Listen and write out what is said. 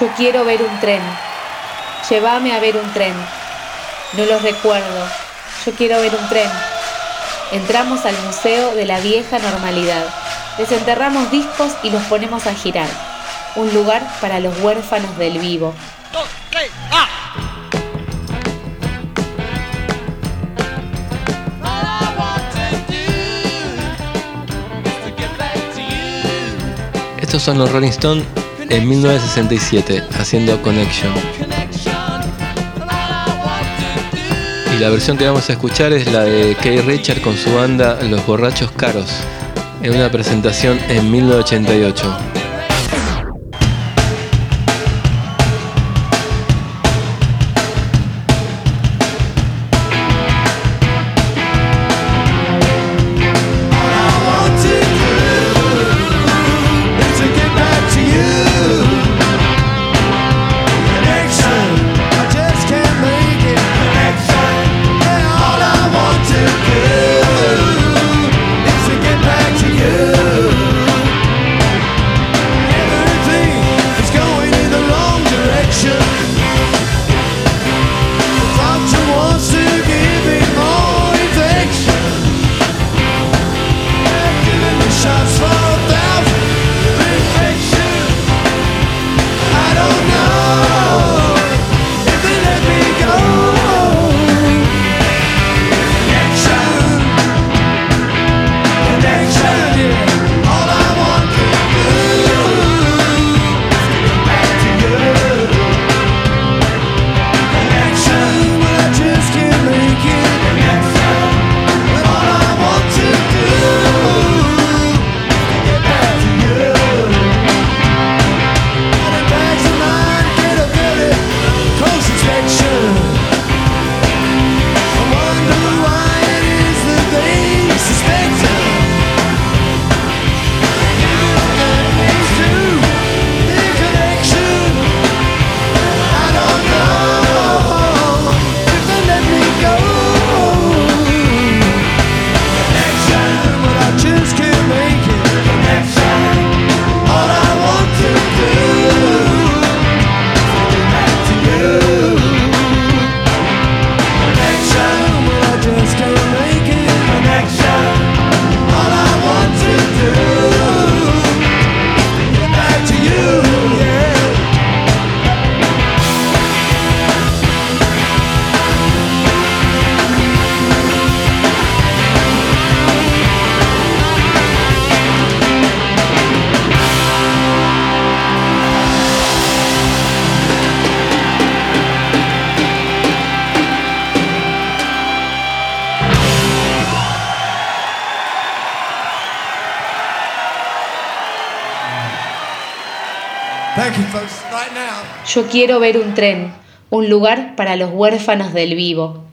Yo quiero ver un tren. Llévame a ver un tren. No lo recuerdo. Yo quiero ver un tren. Entramos al Museo de la Vieja Normalidad. Desenterramos discos y los ponemos a girar. Un lugar para los huérfanos del vivo. Estos son los Rolling Stones en 1967, haciendo Connection. Y la versión que vamos a escuchar es la de Kay Richard con su banda Los Borrachos Caros, en una presentación en 1988. Yo quiero ver un tren, un lugar para los huérfanos del vivo.